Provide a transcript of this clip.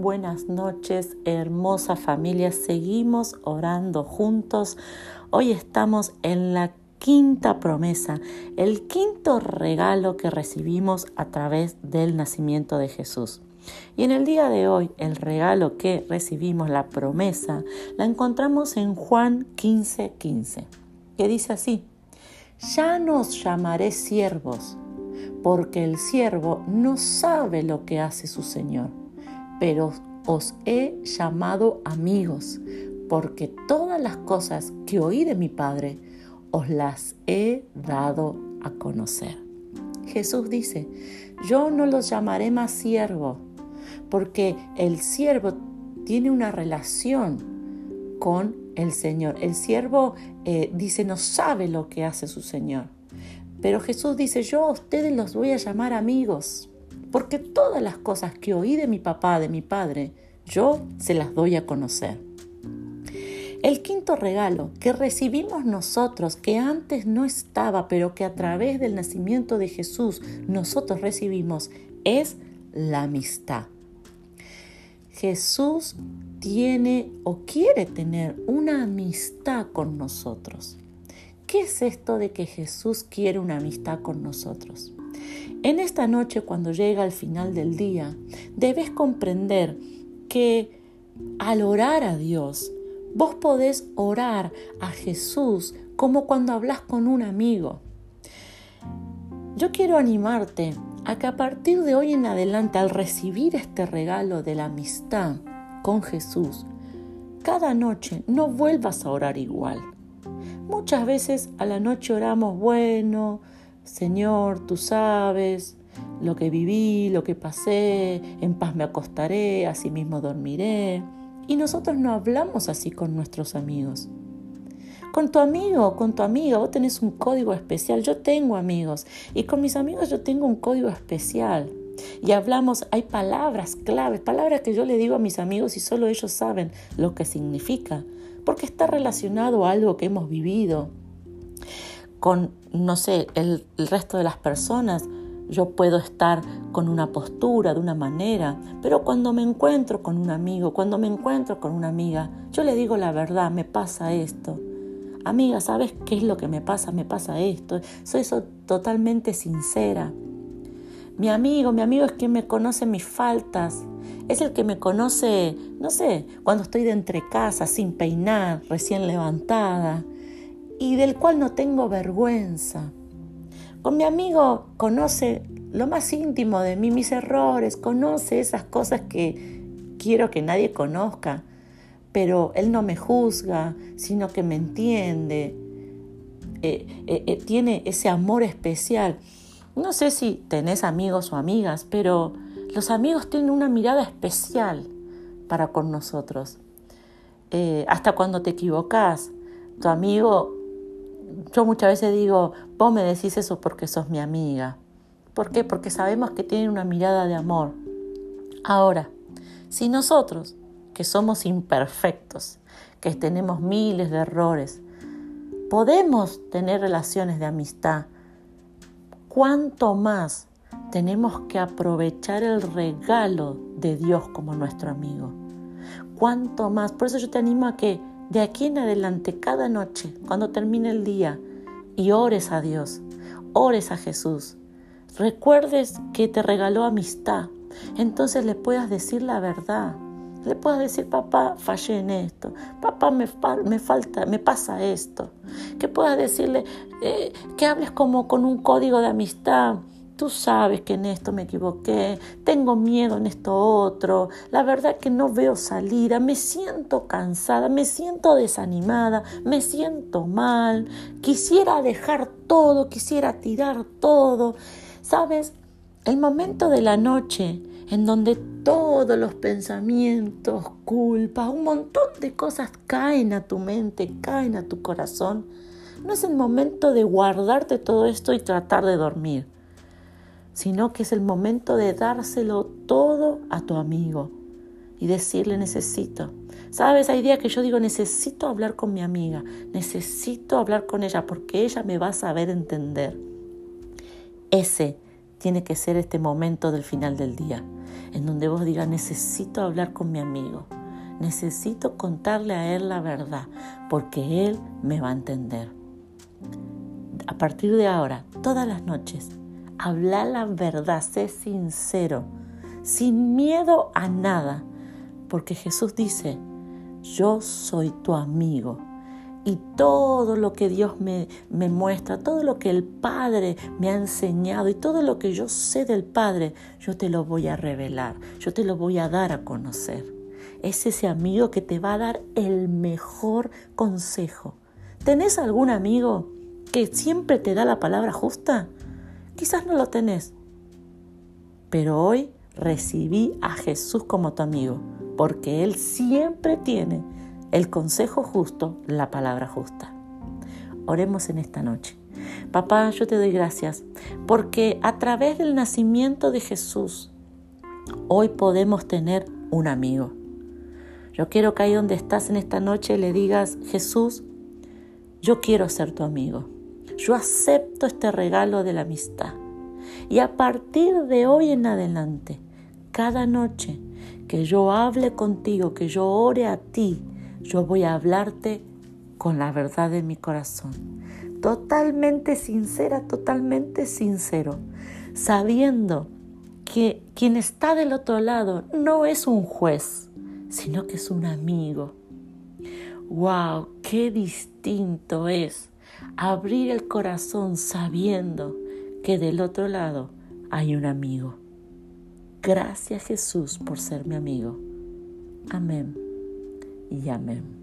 buenas noches, hermosa familia. Seguimos orando juntos. Hoy estamos en la quinta promesa, el quinto regalo que recibimos a través del nacimiento de Jesús. Y en el día de hoy, el regalo que recibimos, la promesa, la encontramos en Juan 15:15, 15, que dice así, ya nos llamaré siervos, porque el siervo no sabe lo que hace su Señor pero os he llamado amigos, porque todas las cosas que oí de mi Padre os las he dado a conocer. Jesús dice, yo no los llamaré más siervos, porque el siervo tiene una relación con el Señor. El siervo eh, dice, no sabe lo que hace su Señor. Pero Jesús dice, yo a ustedes los voy a llamar amigos porque todas las cosas que oí de mi papá, de mi padre, yo se las doy a conocer. El quinto regalo que recibimos nosotros, que antes no estaba, pero que a través del nacimiento de Jesús nosotros recibimos, es la amistad. Jesús tiene o quiere tener una amistad con nosotros. ¿Qué es esto de que Jesús quiere una amistad con nosotros? En esta noche, cuando llega al final del día, debes comprender que al orar a Dios, vos podés orar a Jesús como cuando hablas con un amigo. Yo quiero animarte a que a partir de hoy en adelante, al recibir este regalo de la amistad con Jesús, cada noche no vuelvas a orar igual. Muchas veces a la noche oramos, bueno, Señor, tú sabes lo que viví, lo que pasé, en paz me acostaré, así mismo dormiré. Y nosotros no hablamos así con nuestros amigos. Con tu amigo, con tu amiga, vos tenés un código especial. Yo tengo amigos y con mis amigos yo tengo un código especial. Y hablamos, hay palabras claves, palabras que yo le digo a mis amigos y solo ellos saben lo que significa, porque está relacionado a algo que hemos vivido, con, no sé, el, resto de las personas, yo puedo estar con una postura, de una manera, pero cuando me encuentro con un amigo, cuando me encuentro con una amiga, yo le digo la verdad, me pasa esto. Amiga, ¿sabes qué es lo que me pasa? Me pasa esto. Soy totalmente sincera. Mi amigo, mi amigo es quien me conoce mis faltas. Es el que me conoce, no sé, cuando estoy de entre casa, sin peinar, recién levantada y del cual no tengo vergüenza. Con mi amigo conoce lo más íntimo de mí, mis errores, conoce esas cosas que quiero que nadie conozca, pero él no me juzga, sino que me entiende, eh, eh, eh, tiene ese amor especial. No sé si tenés amigos o amigas, pero los amigos tienen una mirada especial para con nosotros. hasta cuando te equivocas, tu amigo yo muchas veces digo, vos me decís eso porque sos mi amiga. ¿Por qué? Porque sabemos que tienen una mirada de amor. Ahora, si nosotros, que somos imperfectos, que tenemos miles de errores, podemos tener relaciones de amistad, ¿cuánto más tenemos que aprovechar el regalo de Dios como nuestro amigo? ¿Cuánto más? Por eso yo te animo a que de aquí en adelante, cada noche, cuando termine el día, y ores a Dios, ores a Jesús, recuerdes que te regaló amistad, entonces le puedas decir la verdad. Le puedas decir, papá, fallé en esto, papá, me, me falta, me pasa esto. Que puedas decirle, eh, que hables como con un código de amistad, Tú sabes que en esto me equivoqué, tengo miedo en esto otro, la verdad que no veo salida, me siento cansada, me siento desanimada, me siento mal, quisiera dejar todo, quisiera tirar todo. ¿Sabes? El momento de la noche en donde todos los pensamientos, culpas, un montón de cosas caen a tu mente, caen a tu corazón, no es el momento de guardarte todo esto y tratar de dormir sino que es el momento de dárselo todo a tu amigo y decirle necesito. Sabes, hay días que yo digo necesito hablar con mi amiga, necesito hablar con ella porque ella me va a saber entender. Ese tiene que ser este momento del final del día, en donde vos digas, necesito hablar con mi amigo, necesito contarle a él la verdad, porque él me va a entender. A partir de ahora, todas las noches, habla la verdad, sé sincero, sin miedo a nada, porque Jesús dice, yo soy tu amigo y todo lo que Dios me, me, muestra, todo lo que el Padre me ha enseñado y todo lo que yo sé del Padre, yo te lo voy a revelar, yo te lo voy a dar a conocer. Es ese amigo que te va a dar el mejor consejo. ¿Tenés algún amigo que siempre te da la palabra justa? Quizás no lo tenés, pero hoy recibí a Jesús como tu amigo, porque Él siempre tiene el consejo justo, la palabra justa. Oremos en esta noche. Papá, yo te doy gracias porque a través del nacimiento de Jesús, hoy podemos tener un amigo. Yo quiero que ahí donde estás en esta noche le digas, Jesús, yo quiero ser tu amigo. Yo acepto este regalo de la amistad. Y a partir de hoy en adelante, cada noche que yo hable contigo, que yo ore a ti, yo voy a hablarte con la verdad de mi corazón. Totalmente sincera, totalmente sincero. Sabiendo que quien está del otro lado no es un juez, sino que es un amigo. ¡Wow! ¡Qué distinto es abrir el corazón sabiendo que del otro lado hay un amigo! Gracias Jesús por ser mi amigo. Amén y amén.